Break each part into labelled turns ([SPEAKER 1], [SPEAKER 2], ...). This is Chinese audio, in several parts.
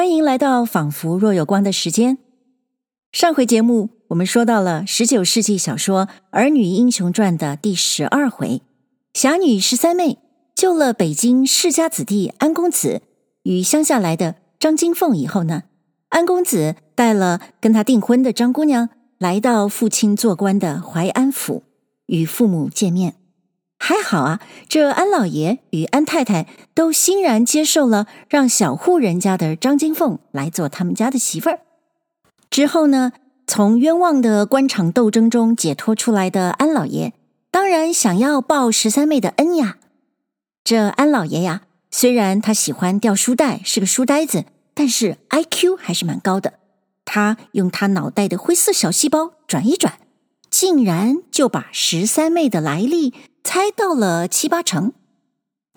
[SPEAKER 1] 欢迎来到仿佛若有光的时间。上回节目我们说到了十九世纪小说《儿女英雄传》的第十二回，侠女十三妹救了北京世家子弟安公子与乡下来的张金凤以后呢，安公子带了跟他订婚的张姑娘来到父亲做官的淮安府，与父母见面。还好啊，这安老爷与安太太都欣然接受了让小户人家的张金凤来做他们家的媳妇儿。之后呢，从冤枉的官场斗争中解脱出来的安老爷，当然想要报十三妹的恩呀。这安老爷呀，虽然他喜欢掉书袋，是个书呆子，但是 IQ 还是蛮高的。他用他脑袋的灰色小细胞转一转，竟然就把十三妹的来历。猜到了七八成，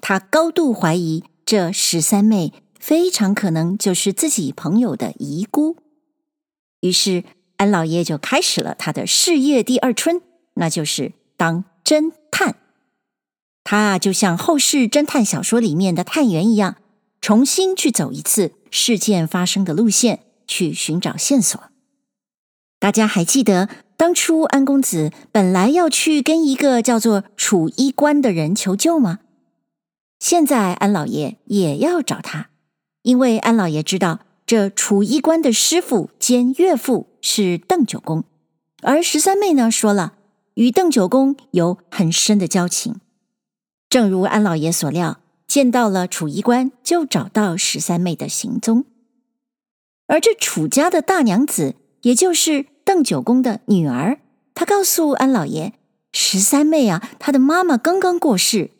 [SPEAKER 1] 他高度怀疑这十三妹非常可能就是自己朋友的遗孤，于是安老爷就开始了他的事业第二春，那就是当侦探。他啊，就像后世侦探小说里面的探员一样，重新去走一次事件发生的路线，去寻找线索。大家还记得？当初安公子本来要去跟一个叫做楚衣官的人求救吗？现在安老爷也要找他，因为安老爷知道这楚衣官的师傅兼岳父是邓九公，而十三妹呢，说了与邓九公有很深的交情。正如安老爷所料，见到了楚衣官就找到十三妹的行踪，而这楚家的大娘子，也就是。邓九公的女儿，她告诉安老爷：“十三妹啊，她的妈妈刚刚过世。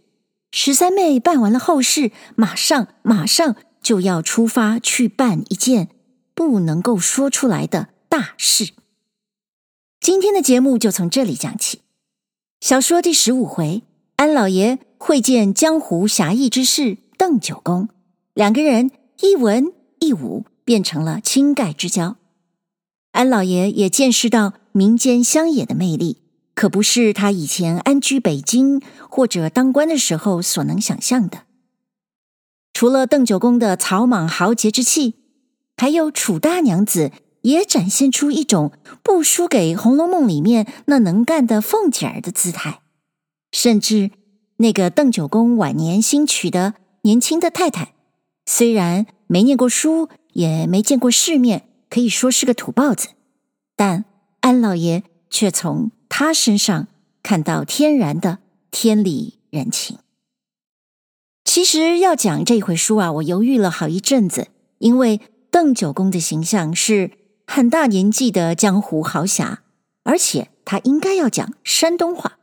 [SPEAKER 1] 十三妹办完了后事，马上马上就要出发去办一件不能够说出来的大事。”今天的节目就从这里讲起。小说第十五回，安老爷会见江湖侠义之士邓九公，两个人一文一武，变成了倾盖之交。安老爷也见识到民间乡野的魅力，可不是他以前安居北京或者当官的时候所能想象的。除了邓九公的草莽豪杰之气，还有楚大娘子也展现出一种不输给《红楼梦》里面那能干的凤姐儿的姿态。甚至那个邓九公晚年新娶的年轻的太太，虽然没念过书，也没见过世面。可以说是个土包子，但安老爷却从他身上看到天然的天理人情。其实要讲这回书啊，我犹豫了好一阵子，因为邓九公的形象是很大年纪的江湖豪侠，而且他应该要讲山东话。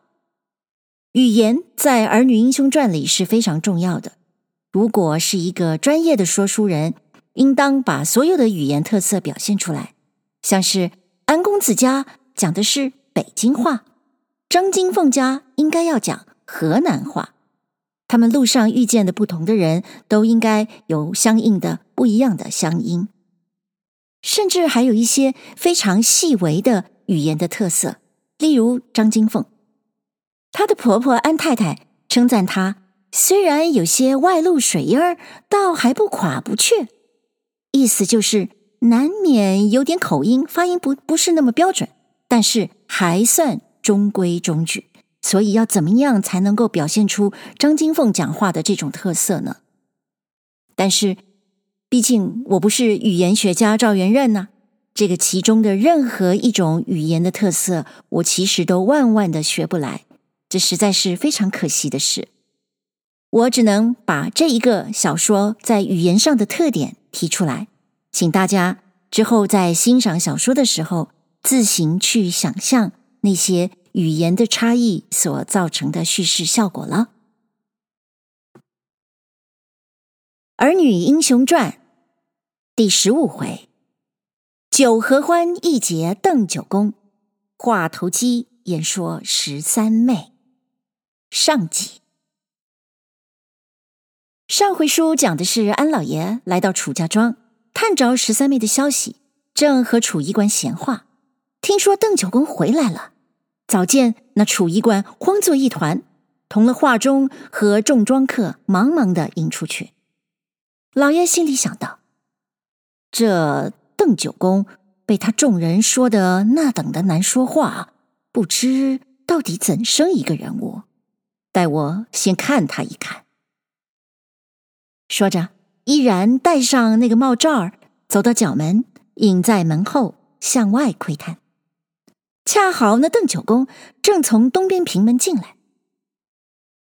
[SPEAKER 1] 语言在《儿女英雄传》里是非常重要的。如果是一个专业的说书人，应当把所有的语言特色表现出来，像是安公子家讲的是北京话，张金凤家应该要讲河南话，他们路上遇见的不同的人都应该有相应的不一样的乡音，甚至还有一些非常细微的语言的特色，例如张金凤，她的婆婆安太太称赞她，虽然有些外露水音儿，倒还不垮不怯。意思就是难免有点口音，发音不不是那么标准，但是还算中规中矩。所以要怎么样才能够表现出张金凤讲话的这种特色呢？但是毕竟我不是语言学家赵元任呐，这个其中的任何一种语言的特色，我其实都万万的学不来，这实在是非常可惜的事。我只能把这一个小说在语言上的特点提出来，请大家之后在欣赏小说的时候，自行去想象那些语言的差异所造成的叙事效果了。《儿女英雄传》第十五回：酒合欢一结邓九公，话投机演说十三妹。上集。上回书讲的是安老爷来到楚家庄，探着十三妹的消息，正和楚衣官闲话，听说邓九公回来了，早见那楚衣官慌作一团，同了画中和众庄客忙忙的迎出去。老爷心里想到：这邓九公被他众人说的那等的难说话，不知到底怎生一个人物。待我先看他一看。说着，依然戴上那个帽罩儿，走到角门，隐在门后向外窥探。恰好那邓九公正从东边平门进来，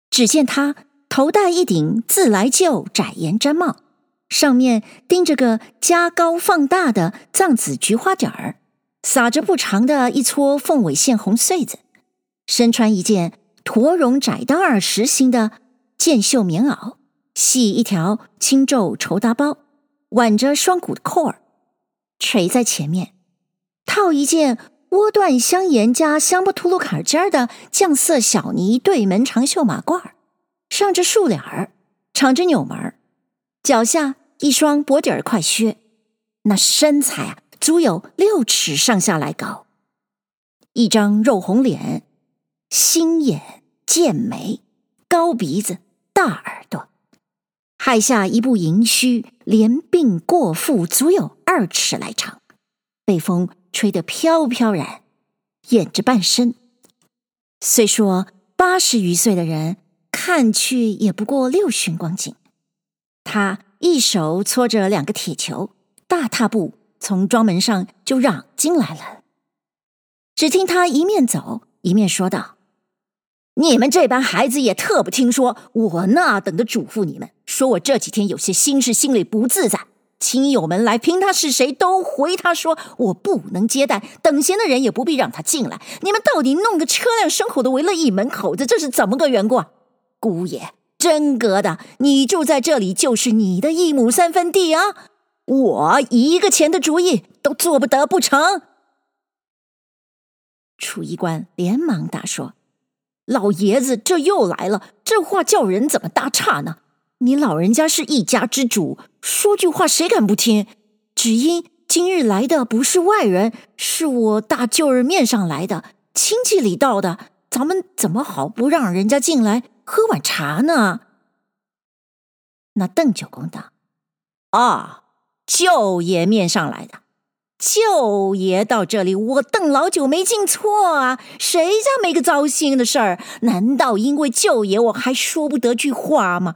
[SPEAKER 1] 只见他头戴一顶自来旧窄檐毡帽，上面钉着个加高放大的藏紫菊花点儿，撒着不长的一撮凤尾线红穗子，身穿一件驼绒窄裆儿实心的箭袖棉袄。系一条青皱绸大包，挽着双股的扣儿，垂在前面，套一件窝缎香沿加香布吐鲁坎尖儿的酱色小呢对门长袖马褂，上着竖脸儿，敞着纽门，脚下一双薄底儿快靴，那身材啊，足有六尺上下来高，一张肉红脸，星眼剑眉，高鼻子，大耳朵。亥下一部银须，连鬓过腹，足有二尺来长，被风吹得飘飘然，掩着半身。虽说八十余岁的人，看去也不过六旬光景。他一手搓着两个铁球，大踏步从庄门上就嚷进来了。只听他一面走一面说道。你们这班孩子也特不听说，我那等的嘱咐你们，说我这几天有些心事，心里不自在。亲友们来凭他是谁，都回他说我不能接待，等闲的人也不必让他进来。你们到底弄个车辆牲口的围了一门口子，这是怎么个缘故？姑爷，真格的，你住在这里就是你的一亩三分地啊，我一个钱的主意都做不得不成？楚衣官连忙答说。老爷子，这又来了，这话叫人怎么搭岔呢？你老人家是一家之主，说句话谁敢不听？只因今日来的不是外人，是我大舅儿面上来的亲戚里道的，咱们怎么好不让人家进来喝碗茶呢？那邓九公道：“啊，舅爷面上来的。”舅爷到这里，我邓老九没进错啊！谁家没个糟心的事儿？难道因为舅爷我还说不得句话吗？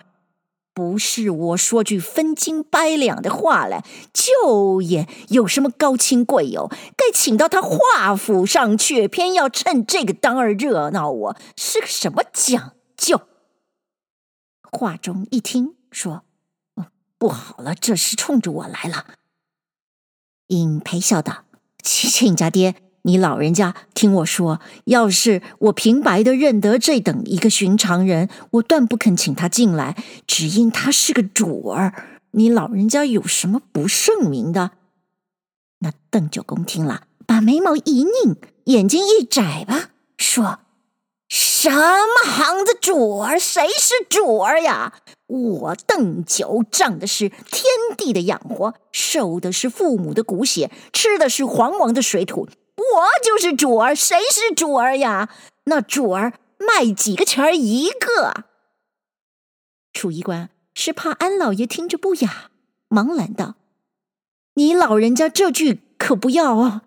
[SPEAKER 1] 不是我说句分斤掰两的话来，舅爷有什么高亲贵友，该请到他华府上去，偏要趁这个当儿热闹我，是个什么讲究？话中一听说，不好了，这是冲着我来了。因陪笑道：“亲家爹，你老人家听我说，要是我平白的认得这等一个寻常人，我断不肯请他进来。只因他是个主儿，你老人家有什么不胜明的？”那邓九公听了，把眉毛一拧，眼睛一眨吧，说。什么行子主儿？谁是主儿呀？我邓九仗的是天地的养活，受的是父母的骨血，吃的是皇王的水土，我就是主儿。谁是主儿呀？那主儿卖几个钱儿一个？楚衣官是怕安老爷听着不雅，忙拦道：“你老人家这句可不要啊！”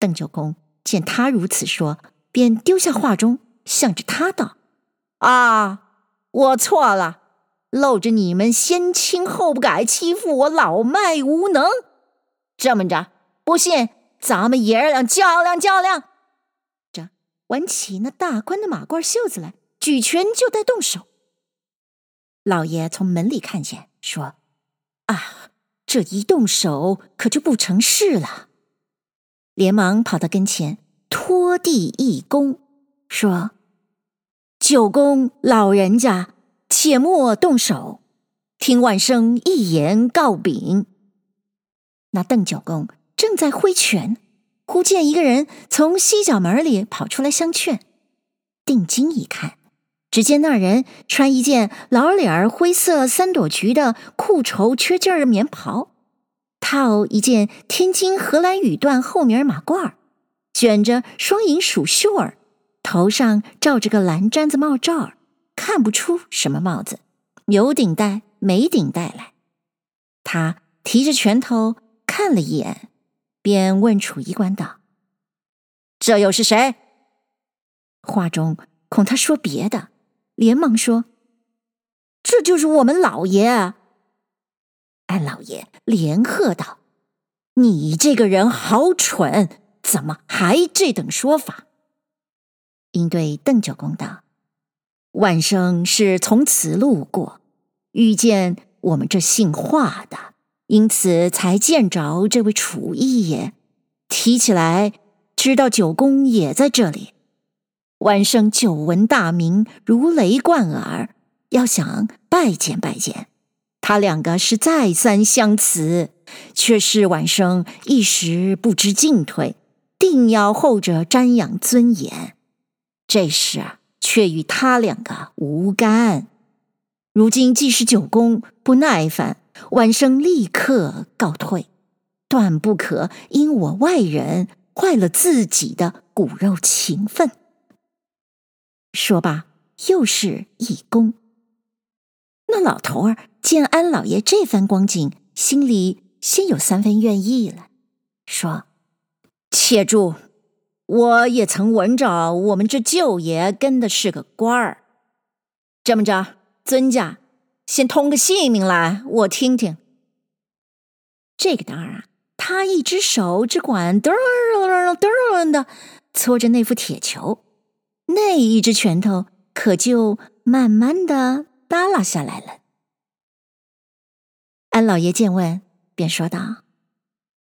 [SPEAKER 1] 邓九公见他如此说。便丢下话中，向着他道：“啊，我错了，露着你们先亲后不改，欺负我老迈无能。这么着，不信咱们爷儿俩较量较量。”这挽起那大官的马褂袖子来，举拳就待动手。老爷从门里看见，说：“啊，这一动手可就不成事了。”连忙跑到跟前。拖地一躬，说：“九公老人家，且莫动手，听万生一言告禀。”那邓九公正在挥拳，忽见一个人从西角门里跑出来相劝。定睛一看，只见那人穿一件老脸儿灰色三朵菊的裤绸缺襟儿棉袍，套一件天津荷兰羽缎厚棉马褂。卷着双银鼠袖儿，头上罩着个蓝毡子帽罩，看不出什么帽子，有顶戴没顶戴来。他提着拳头看了一眼，便问楚衣官道：“这又是谁？”话中恐他说别的，连忙说：“这就是我们老爷。”安老爷连喝道：“你这个人好蠢，怎么还这等说法？”应对邓九公道：“晚生是从此路过，遇见我们这姓华的，因此才见着这位楚义爷。提起来，知道九公也在这里。晚生久闻大名，如雷贯耳，要想拜见拜见。他两个是再三相辞，却是晚生一时不知进退，定要后者瞻仰尊严。”这事啊，却与他两个无干。如今既是九公不耐烦，晚生立刻告退，断不可因我外人坏了自己的骨肉情分。说罢，又是一躬。那老头儿见安老爷这番光景，心里先有三分愿意了，说：“且住。”我也曾闻着我们这舅爷跟的是个官儿，这么着，尊驾先通个姓名来，我听听。这个当儿啊，他一只手只管噔噔噔的搓着那副铁球，那一只拳头可就慢慢的耷拉下来了。安老爷见问，便说道：“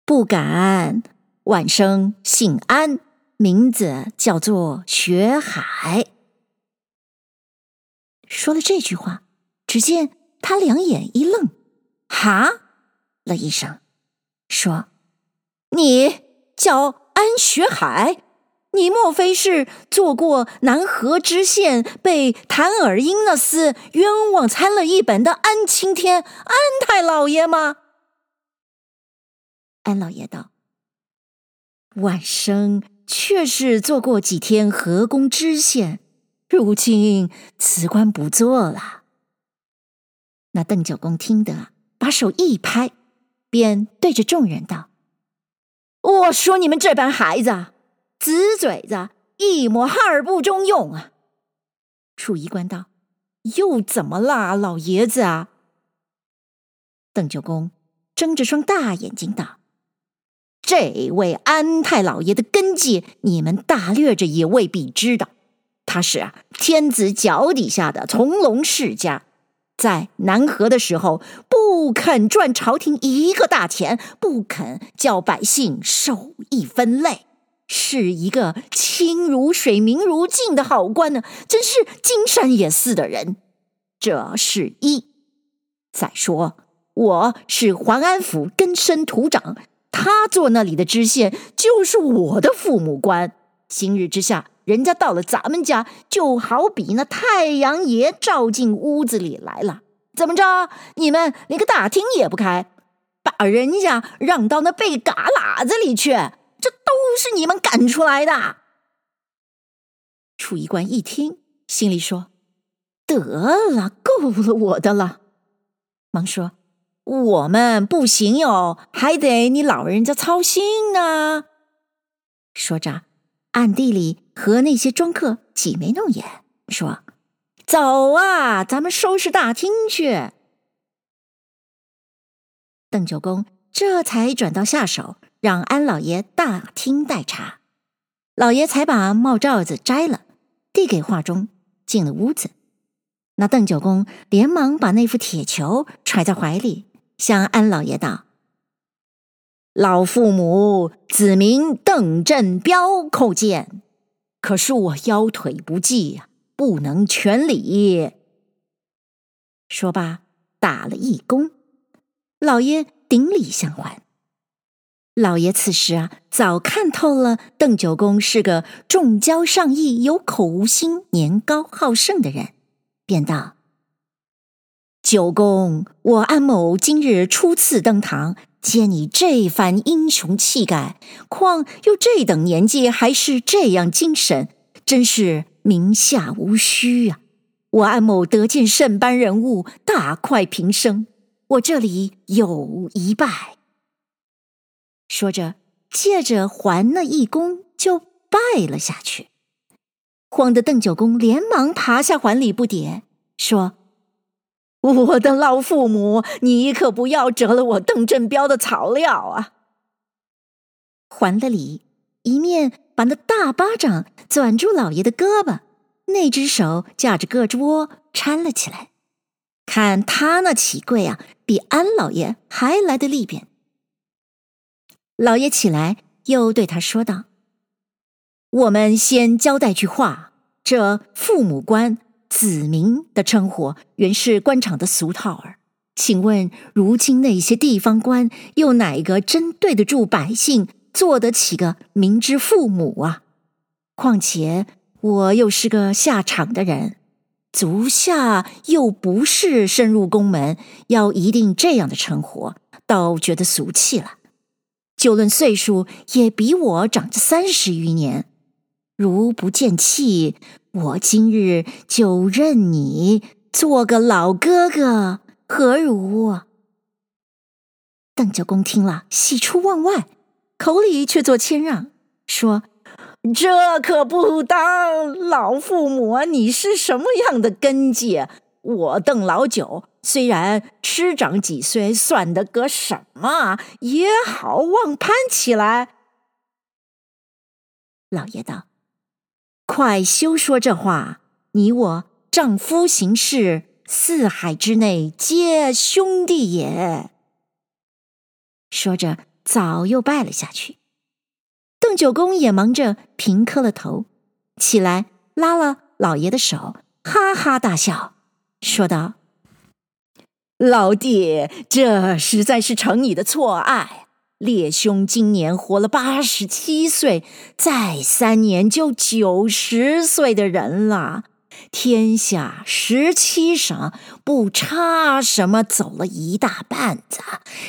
[SPEAKER 1] 不敢，晚生姓安。”名字叫做学海。说了这句话，只见他两眼一愣，哈了一声，说：“你叫安学海？你莫非是做过南河知县，被谭尔英那厮冤枉参了一本的安青天安太老爷吗？”安老爷道：“晚生。”却是做过几天河工知县，如今辞官不做了。那邓九公听得，把手一拍，便对着众人道：“我说你们这帮孩子，死嘴子，一抹二不中用啊！”楚衣官道：“又怎么了，老爷子啊？”邓九公睁着双大眼睛道。这位安太老爷的根基，你们大略着也未必知道。他是啊，天子脚底下的从龙世家，在南河的时候，不肯赚朝廷一个大钱，不肯叫百姓受一分累，是一个清如水、明如镜的好官呢。真是金山也似的人。这是一。再说，我是淮安府根深土长。他做那里的知县，就是我的父母官。今日之下，人家到了咱们家，就好比那太阳爷照进屋子里来了。怎么着？你们连个大厅也不开，把人家让到那背旮旯子里去，这都是你们赶出来的。楚一官一听，心里说：“得了，够了我的了。”忙说。我们不行哟，还得你老人家操心呢。说着，暗地里和那些庄客挤眉弄眼，说：“走啊，咱们收拾大厅去。”邓九公这才转到下手，让安老爷大厅待茶。老爷才把帽罩子摘了，递给华中，进了屋子。那邓九公连忙把那副铁球揣在怀里。向安老爷道：“老父母子名邓振彪叩见，可恕我腰腿不济呀，不能全礼。”说罢，打了一躬，老爷顶礼相还。老爷此时啊，早看透了邓九公是个重交上义、有口无心、年高好胜的人，便道。九公，我安某今日初次登堂，见你这番英雄气概，况又这等年纪还是这样精神，真是名下无虚啊！我安某得见圣般人物，大快平生。我这里有一拜。”说着，借着还了一躬，就拜了下去。慌得邓九公连忙爬下还礼不迭，说：“我的老父母，你可不要折了我邓振彪的草料啊！”还了礼，一面把那大巴掌攥住老爷的胳膊，那只手架着个桌搀了起来。看他那起跪啊，比安老爷还来得利便。老爷起来，又对他说道：“我们先交代句话，这父母官、子民的称呼原是官场的俗套儿。请问，如今那些地方官，又哪个真对得住百姓，做得起个民之父母啊？况且我又是个下场的人，足下又不是深入宫门，要一定这样的称呼，倒觉得俗气了。”就论岁数，也比我长着三十余年。如不见气，我今日就认你做个老哥哥，何如？邓九公听了，喜出望外，口里却做谦让，说：“这可不当，老父母，你是什么样的根基？我邓老九。”虽然吃长几岁，算得个什么？也好望攀起来。老爷道：“快休说这话！你我丈夫行事，四海之内皆兄弟也。”说着，早又拜了下去。邓九公也忙着平磕了头，起来拉了老爷的手，哈哈大笑，说道。老弟，这实在是承你的错爱。列兄今年活了八十七岁，再三年就九十岁的人了。天下十七省不差什么，走了一大半子，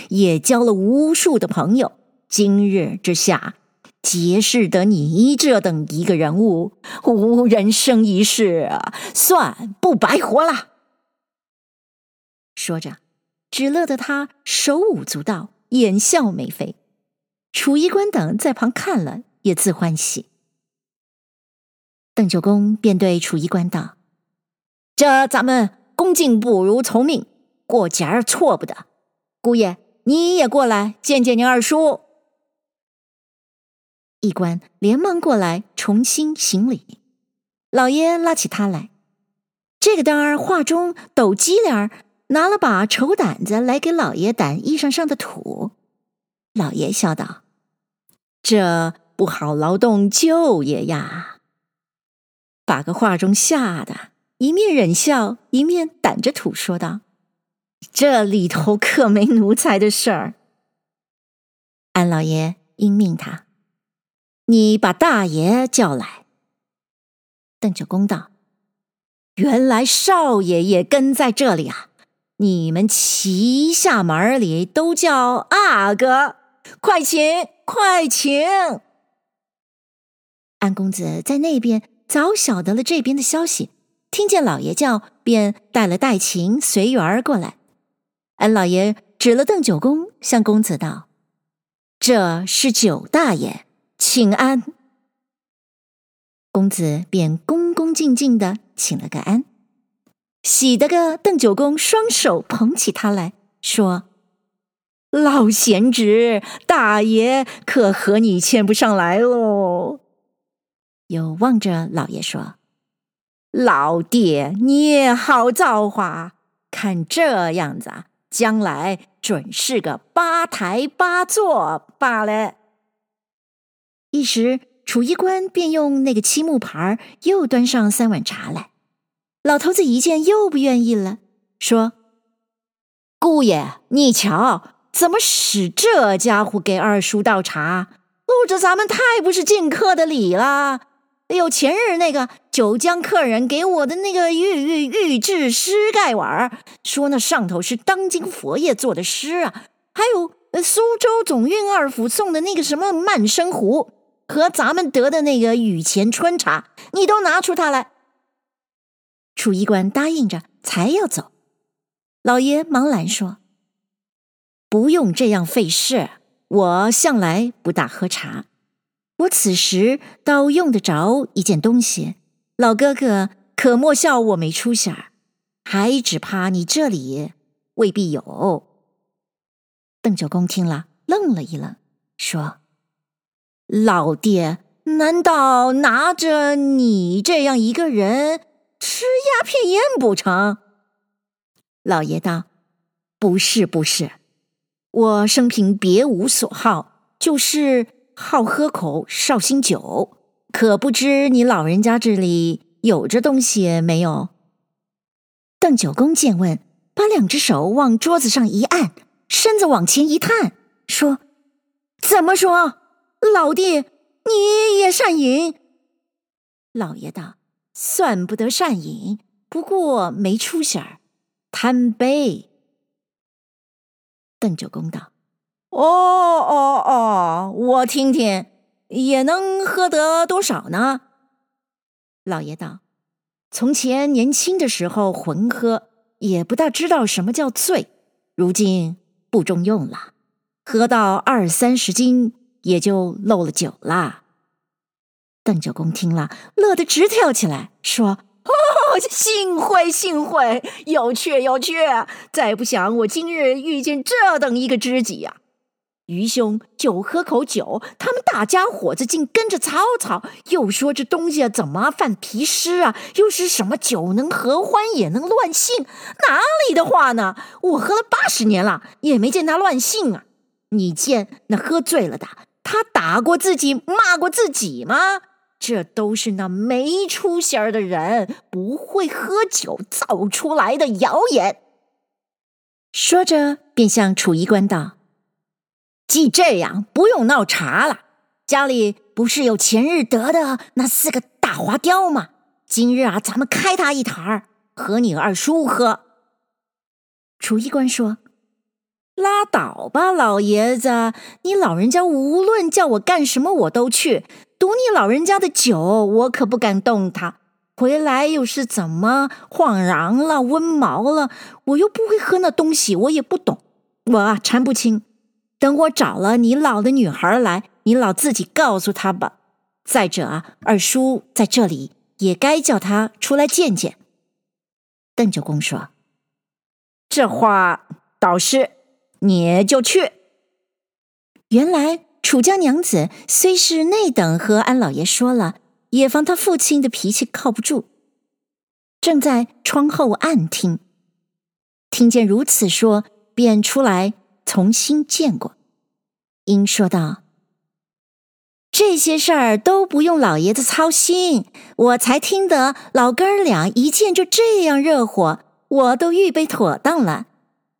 [SPEAKER 1] 也交了无数的朋友。今日之下，结识得你这等一个人物，吾人生一世，算不白活了。说着，只乐得他手舞足蹈，眼笑眉飞。楚衣官等在旁看了，也自欢喜。邓九公便对楚衣官道：“这咱们恭敬不如从命，过节儿错不得。姑爷，你也过来见见您二叔。”衣官连忙过来重新行礼。老爷拉起他来，这个当儿话中抖机灵儿。拿了把臭撣子来给老爷掸衣裳上的土，老爷笑道：“这不好劳动舅爷呀。”把个话中吓得一面忍笑，一面掸着土说道：“这里头可没奴才的事儿。”安老爷应命他：“你把大爷叫来。”邓九公道：“原来少爷也跟在这里啊。”你们旗下门里都叫阿哥，快请快请！安公子在那边早晓得了这边的消息，听见老爷叫，便带了带琴随缘儿过来。安老爷指了邓九公，向公子道：“这是九大爷，请安。”公子便恭恭敬敬的请了个安。喜得个邓九公双手捧起他来说：“老贤侄，大爷可和你牵不上来喽。”又望着老爷说：“老爹，你也好造化，看这样子啊，将来准是个八抬八座罢了。”一时，楚衣官便用那个漆木盘又端上三碗茶来。老头子一见又不愿意了，说：“姑爷，你瞧，怎么使这家伙给二叔倒茶？录着咱们太不是敬客的礼了。有前日那个九江客人给我的那个玉玉玉制诗盖碗，说那上头是当今佛爷做的诗啊。还有苏州总运二府送的那个什么曼生壶，和咱们得的那个雨前春茶，你都拿出它来。”楚衣官答应着，才要走。老爷忙拦说：“不用这样费事。我向来不大喝茶，我此时倒用得着一件东西。老哥哥可莫笑我没出息儿，还只怕你这里未必有。”邓九公听了，愣了一愣，说：“老爹，难道拿着你这样一个人吃鸦片烟不成？”老爷道：“不是，不是。”我生平别无所好，就是好喝口绍兴酒。可不知你老人家这里有这东西没有？邓九公见问，把两只手往桌子上一按，身子往前一探，说：“怎么说，老弟你也善饮？”老爷道：“算不得善饮，不过没出息儿，贪杯。”邓九公道：“哦哦哦，我听听，也能喝得多少呢？”老爷道：“从前年轻的时候混喝，也不大知道什么叫醉，如今不中用了，喝到二三十斤，也就漏了酒了。”邓九公听了，乐得直跳起来，说。哦，幸会幸会，有趣有趣！再不想我今日遇见这等一个知己呀、啊！愚兄就喝口酒，他们大家伙子竟跟着吵吵，又说这东西怎么犯皮湿啊？又是什么酒能合欢也能乱性？哪里的话呢？我喝了八十年了，也没见他乱性啊！你见那喝醉了的，他打过自己，骂过自己吗？这都是那没出息儿的人不会喝酒造出来的谣言。说着，便向楚衣官道：“既这样，不用闹茶了。家里不是有前日得的那四个大花雕吗？今日啊，咱们开他一坛儿，和你二叔喝。”楚衣官说：“拉倒吧，老爷子，你老人家无论叫我干什么，我都去。”赌你老人家的酒，我可不敢动他。回来又是怎么晃瓤了、温毛了？我又不会喝那东西，我也不懂，我啊缠不清。等我找了你老的女孩来，你老自己告诉她吧。再者啊，二叔在这里，也该叫他出来见见。邓九公说：“这话倒是，你就去。”原来。楚家娘子虽是那等和安老爷说了，也防他父亲的脾气靠不住，正在窗后暗听，听见如此说，便出来重新见过。因说道：“这些事儿都不用老爷子操心，我才听得老哥儿俩一见就这样热火，我都预备妥当了。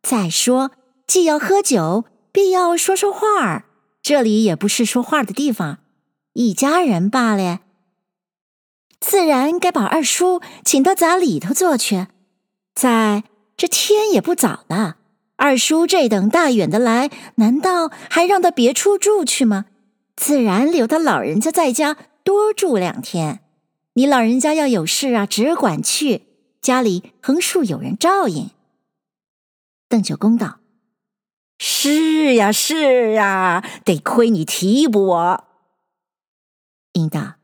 [SPEAKER 1] 再说，既要喝酒，必要说说话儿。”这里也不是说话的地方，一家人罢了，自然该把二叔请到咱里头坐去。在这天也不早了，二叔这等大远的来，难道还让他别处住去吗？自然留他老人家在家多住两天。你老人家要有事啊，只管去，家里横竖有人照应。邓九公道。是呀，是呀，得亏你提补我。应道：“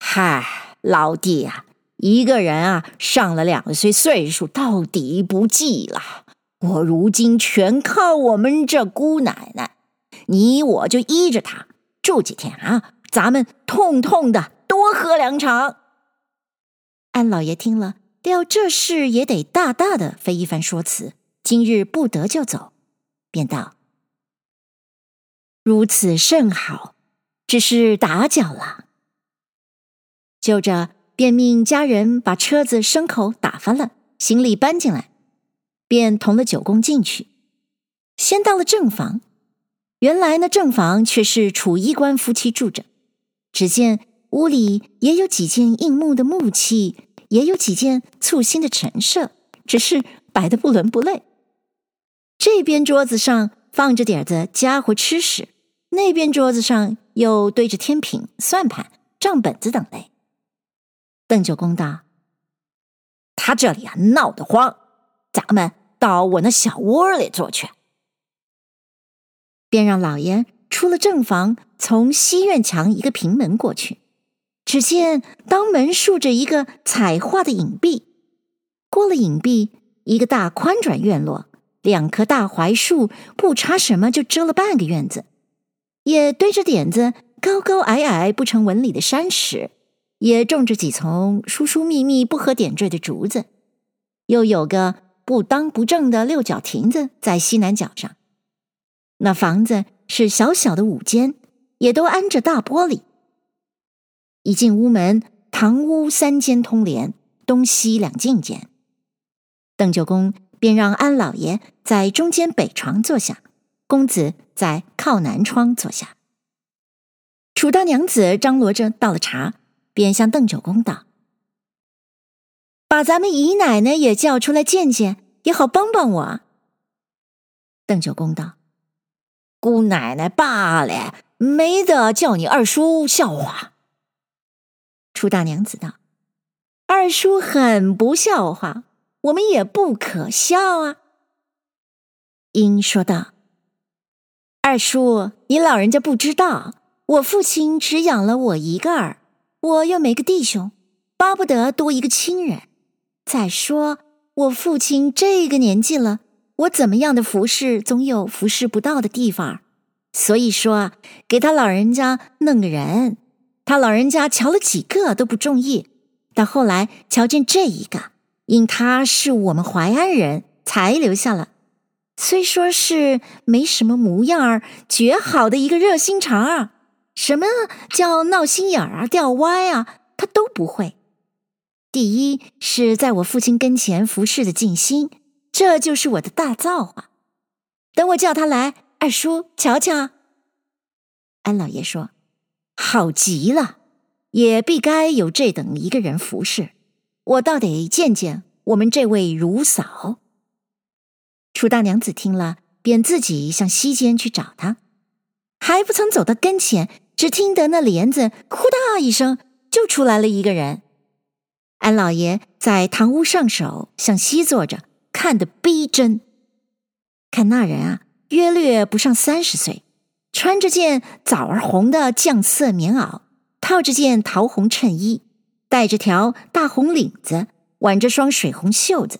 [SPEAKER 1] 嗨，老弟呀，一个人啊，上了两岁岁数，到底不济了。我如今全靠我们这姑奶奶，你我就依着她住几天啊，咱们痛痛的多喝两场。”安老爷听了，料这事也得大大的费一番说辞，今日不得就走。便道：“如此甚好，只是打搅了。”就着，便命家人把车子、牲口打发了，行李搬进来，便同了九公进去。先到了正房，原来那正房却是楚衣官夫妻住着。只见屋里也有几件硬木的木器，也有几件簇新的陈设，只是摆得不伦不类。这边桌子上放着点子家伙吃食，那边桌子上又堆着天平、算盘、账本子等类。邓九公道：“他这里啊闹得慌，咱们到我那小窝里坐去。”便让老爷出了正房，从西院墙一个平门过去。只见当门竖着一个彩画的影壁，过了影壁，一个大宽转院落，两棵大槐树不插什么就遮了半个院子，也堆着点子高高矮矮不成纹理的山石，也种着几丛疏疏密密不合点缀的竹子，又有个不当不正的六角亭子在西南角上。那房子是小小的五间，也都安着大玻璃。一进屋门，堂屋三间通连，东西两进间。邓九公便让安老爷在中间北床坐下，公子在靠南窗坐下。楚大娘子张罗着倒了茶，便向邓九公道：“把咱们姨奶奶也叫出来见见，也好帮帮我。”邓九公道：“姑奶奶罢了，没得叫你二叔笑话。”楚大娘子道：“二叔很不笑话，我们也不可笑啊。”英说道：“二叔，你老人家不知道，我父亲只养了我一个儿，我又没个弟兄，巴不得多一个亲人。再说我父亲这个年纪了，我怎么样的服侍，总有服侍不到的地方。所以说啊，给他老人家弄个人。”他老人家瞧了几个都不中意，到后来瞧见这一个，因他是我们淮安人才留下了。虽说是没什么模样儿，绝好的一个热心肠儿，什么叫闹心眼儿啊、吊歪啊，他都不会。第一是在我父亲跟前服侍的尽心，这就是我的大造化。等我叫他来，二叔瞧瞧。安老爷说。好极了，也必该有这等一个人服侍。我倒得见见我们这位如嫂。楚大娘子听了，便自己向西间去找他，还不曾走到跟前，只听得那帘子呼嗒一声，就出来了一个人。安老爷在堂屋上首，向西坐着，看得逼真。看那人啊，约略不上三十岁。穿着件枣儿红的绛色棉袄，套着件桃红衬衣，带着条大红领子，挽着双水红袖子，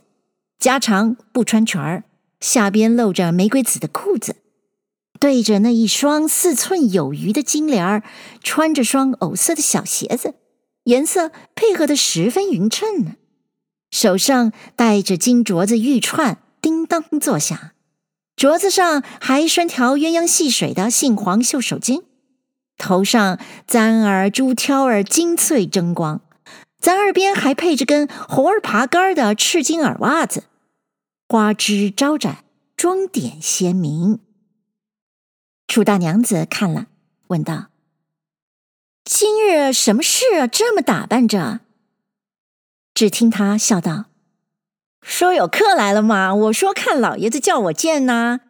[SPEAKER 1] 加长不穿裙儿，下边露着玫瑰紫的裤子，对着那一双四寸有余的金莲儿，穿着双藕色的小鞋子，颜色配合得十分匀称呢。手上戴着金镯子玉串，叮当作响。镯子上还拴条鸳鸯戏水的杏黄绣手巾，头上簪儿珠挑儿金翠争光，咱耳边还配着根猴儿爬杆的赤金耳袜子，花枝招展，妆点鲜明。楚大娘子看了，问道：“今日什么事啊？这么打扮着？”只听他笑道。说有客来了吗？我说看老爷子叫我见呐。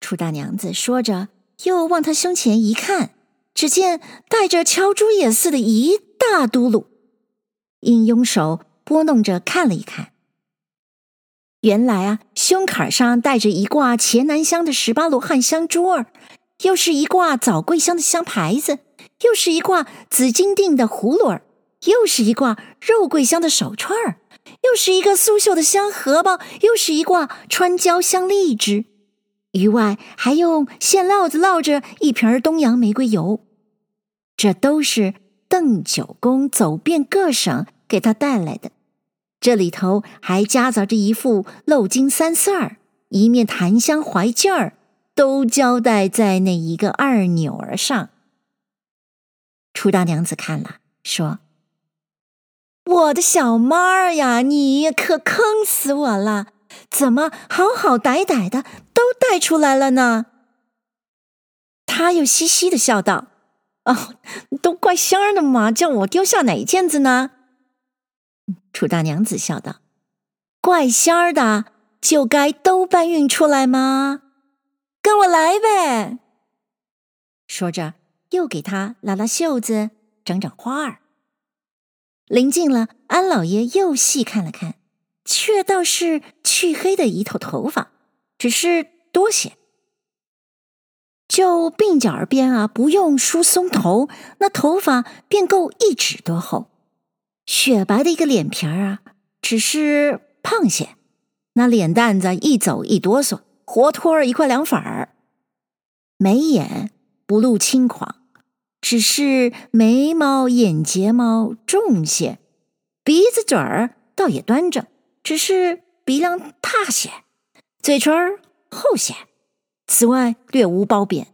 [SPEAKER 1] 楚大娘子说着，又往他胸前一看，只见带着敲猪眼似的一大嘟噜，因用手拨弄着看了一看，原来啊，胸坎上戴着一挂黔南香的十八罗汉香珠儿，又是一挂枣桂香的香牌子，又是一挂紫金锭的葫芦儿，又是一挂肉桂香的手串儿。又是一个苏绣的香荷包，又是一挂川椒香荔枝，余外还用线烙子烙着一瓶东洋玫瑰油，这都是邓九公走遍各省给他带来的。这里头还夹杂着一副鎏金三色儿，一面檀香怀镜儿，都交代在那一个二钮儿上。楚大娘子看了，说。我的小妈儿呀，你可坑死我了！怎么好好歹歹的都带出来了呢？他又嘻嘻的笑道：“哦，都怪仙儿的嘛，叫我丢下哪一件子呢？”楚大娘子笑道：“怪仙儿的就该都搬运出来吗？跟我来呗。”说着，又给他拉拉袖子，整整花儿。临近了，安老爷又细看了看，却倒是去黑的一头头发，只是多些。就鬓角儿边啊，不用梳松头，那头发便够一指多厚。雪白的一个脸皮儿啊，只是胖些，那脸蛋子一走一哆嗦，活脱一块凉粉儿。眉眼不露轻狂，只是眉毛眼睫毛重些，鼻子嘴儿倒也端正，只是鼻梁塌些，嘴唇儿厚些。此外略无褒贬，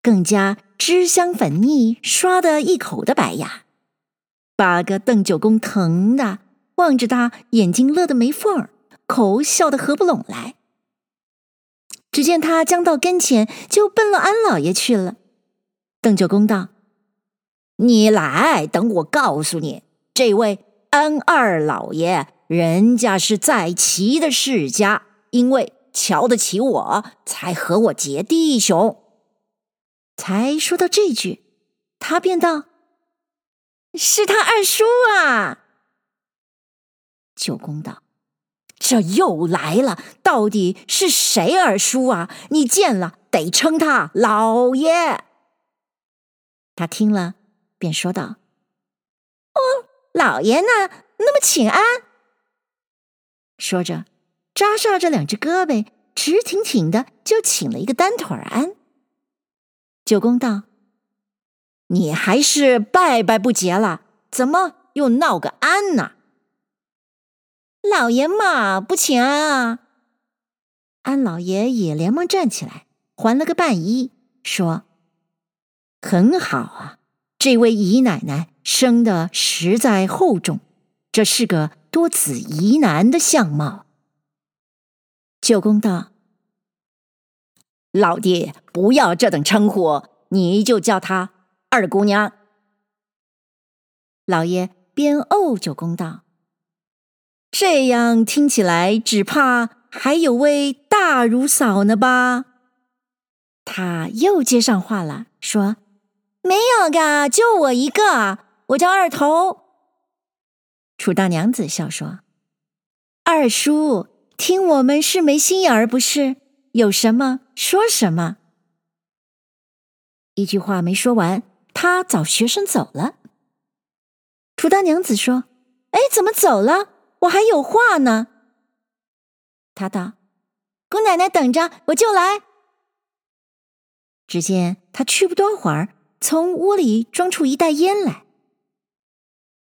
[SPEAKER 1] 更加脂香粉腻，刷得一口的白牙。八个邓九公疼的望着他，眼睛乐得没缝儿，口笑得合不拢来。只见他将到跟前，就奔了安老爷去了。邓九公道：“你来，等我告诉你，这位安二老爷，人家是在齐的世家，因为瞧得起我，才和我结弟兄。”才说到这句，他便道。是他二叔啊！九公道：“这又来了，到底是谁二叔啊？你见了得称他老爷。”他听了，便说道：“哦，老爷呢？那么请安。”说着，扎上这两只胳膊，直挺挺的就请了一个单腿儿安。九公道。你还是拜拜不结了？怎么又闹个安呢？老爷嘛，不请安啊！安老爷也连忙站起来，还了个半揖，说：“很好啊，这位姨奶奶生的实在厚重，这是个多子姨男的相貌。”九公道：“老爹不要这等称呼，你就叫他。”二姑娘，老爷边怄九公道：“这样听起来，只怕还有位大如嫂呢吧？”他又接上话了，说：“没有噶，就我一个，我叫二头。”楚大娘子笑说：“二叔，听我们是没心眼儿不是？有什么说什么。”一句话没说完。他找学生走了。楚大娘子说：“哎，怎么走了？我还有话呢。”他道：“姑奶奶等着，我就来。”只见他去不多会儿，从屋里装出一袋烟来。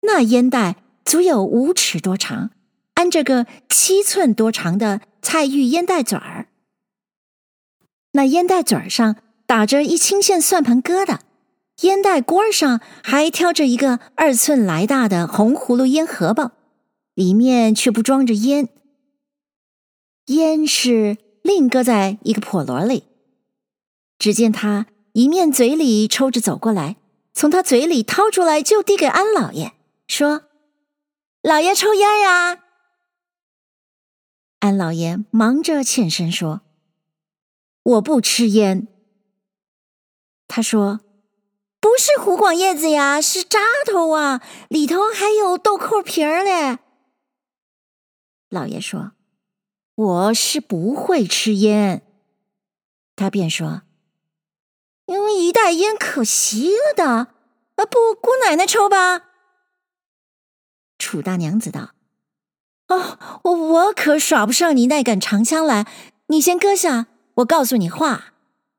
[SPEAKER 1] 那烟袋足有五尺多长，安着个七寸多长的菜玉烟袋嘴儿。那烟袋嘴儿上打着一青线算盘疙瘩。烟袋锅上还挑着一个二寸来大的红葫芦烟荷包，里面却不装着烟，烟是另搁在一个笸箩里。只见他一面嘴里抽着走过来，从他嘴里掏出来就递给安老爷，说：“老爷抽烟呀。”安老爷忙着欠身说：“我不吃烟。”他说。不是湖广叶子呀，是扎头啊，里头还有豆蔻皮儿嘞。老爷说：“我是不会吃烟。”他便说：“因为一袋烟可惜了的，啊不，姑奶奶抽吧。”楚大娘子道：“哦，我我可耍不上你那杆长枪来，你先搁下，我告诉你话，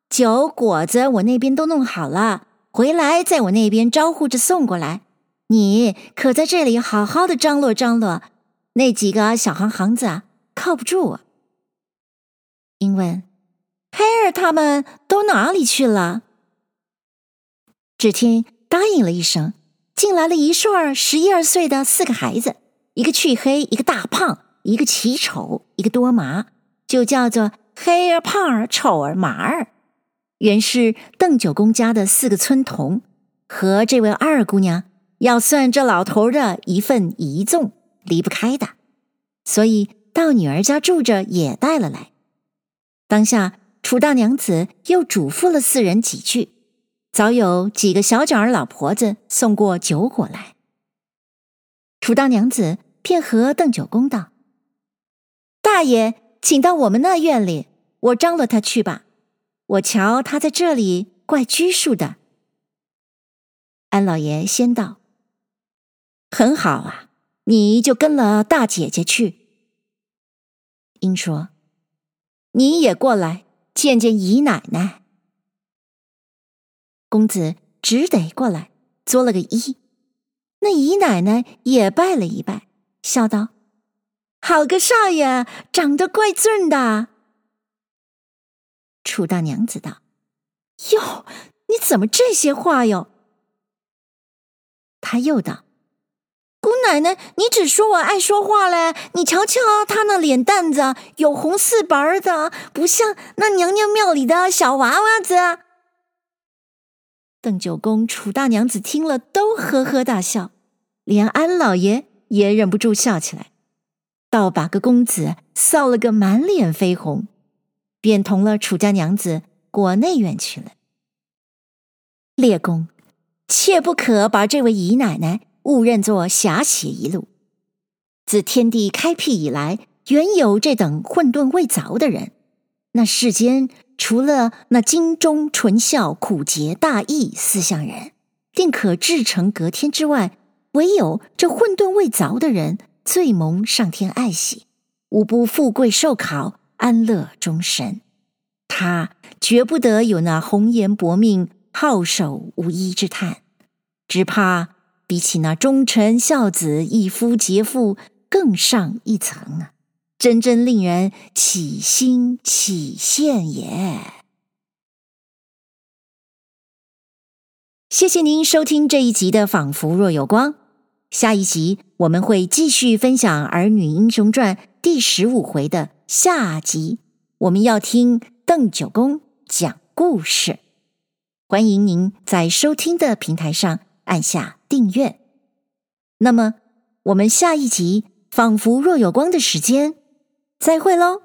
[SPEAKER 1] 酒果子我那边都弄好了。”回来，在我那边招呼着送过来。你可在这里好好的张罗张罗，那几个小行行子靠不住啊。英问：“黑儿他们都哪里去了？”只听答应了一声，进来了一顺儿十一二岁的四个孩子，一个黢黑，一个大胖，一个奇丑，一个多麻，就叫做黑儿、胖儿、丑儿、麻儿。原是邓九公家的四个村童，和这位二姑娘要算这老头的一份遗纵，离不开的，所以到女儿家住着也带了来。当下楚大娘子又嘱咐了四人几句，早有几个小脚儿老婆子送过酒果来。楚大娘子便和邓九公道：“大爷，请到我们那院里，我张罗他去吧。”我瞧他在这里怪拘束的。”安老爷先道：“很好啊，你就跟了大姐姐去。”鹰说：“你也过来见见姨奶奶。”公子只得过来，作了个揖。那姨奶奶也拜了一拜，笑道：“好个少爷，长得怪俊的。”楚大娘子道：“哟，你怎么这些话哟？”他又道：“姑奶奶，你只说我爱说话嘞。你瞧瞧他那脸蛋子，有红似白的，不像那娘娘庙里的小娃娃子。”邓九公、楚大娘子听了，都呵呵大笑。连安老爷也忍不住笑起来，倒把个公子臊了个满脸绯红，便同了楚家娘子过内院去了。列公，切不可把这位姨奶奶误认作侠邪一路。自天地开辟以来，原有这等混沌未凿的人。那世间除了那精忠纯孝、苦节大义四项人，定可至诚隔天之外。唯有这混沌未凿的人，最蒙上天爱惜，无不富贵寿考，安乐终身。他绝不得有那红颜薄命、好手无依之叹，只怕比起那忠臣孝子、一夫节妇更上一层啊！真真令人起心起羡也。谢谢您收听这一集的《仿佛若有光》。下一集我们会继续分享《儿女英雄传》第十五回的下集，我们要听邓九公讲故事。欢迎您在收听的平台上按下订阅。那么，我们下一集《仿佛若有光》的时间，再会喽。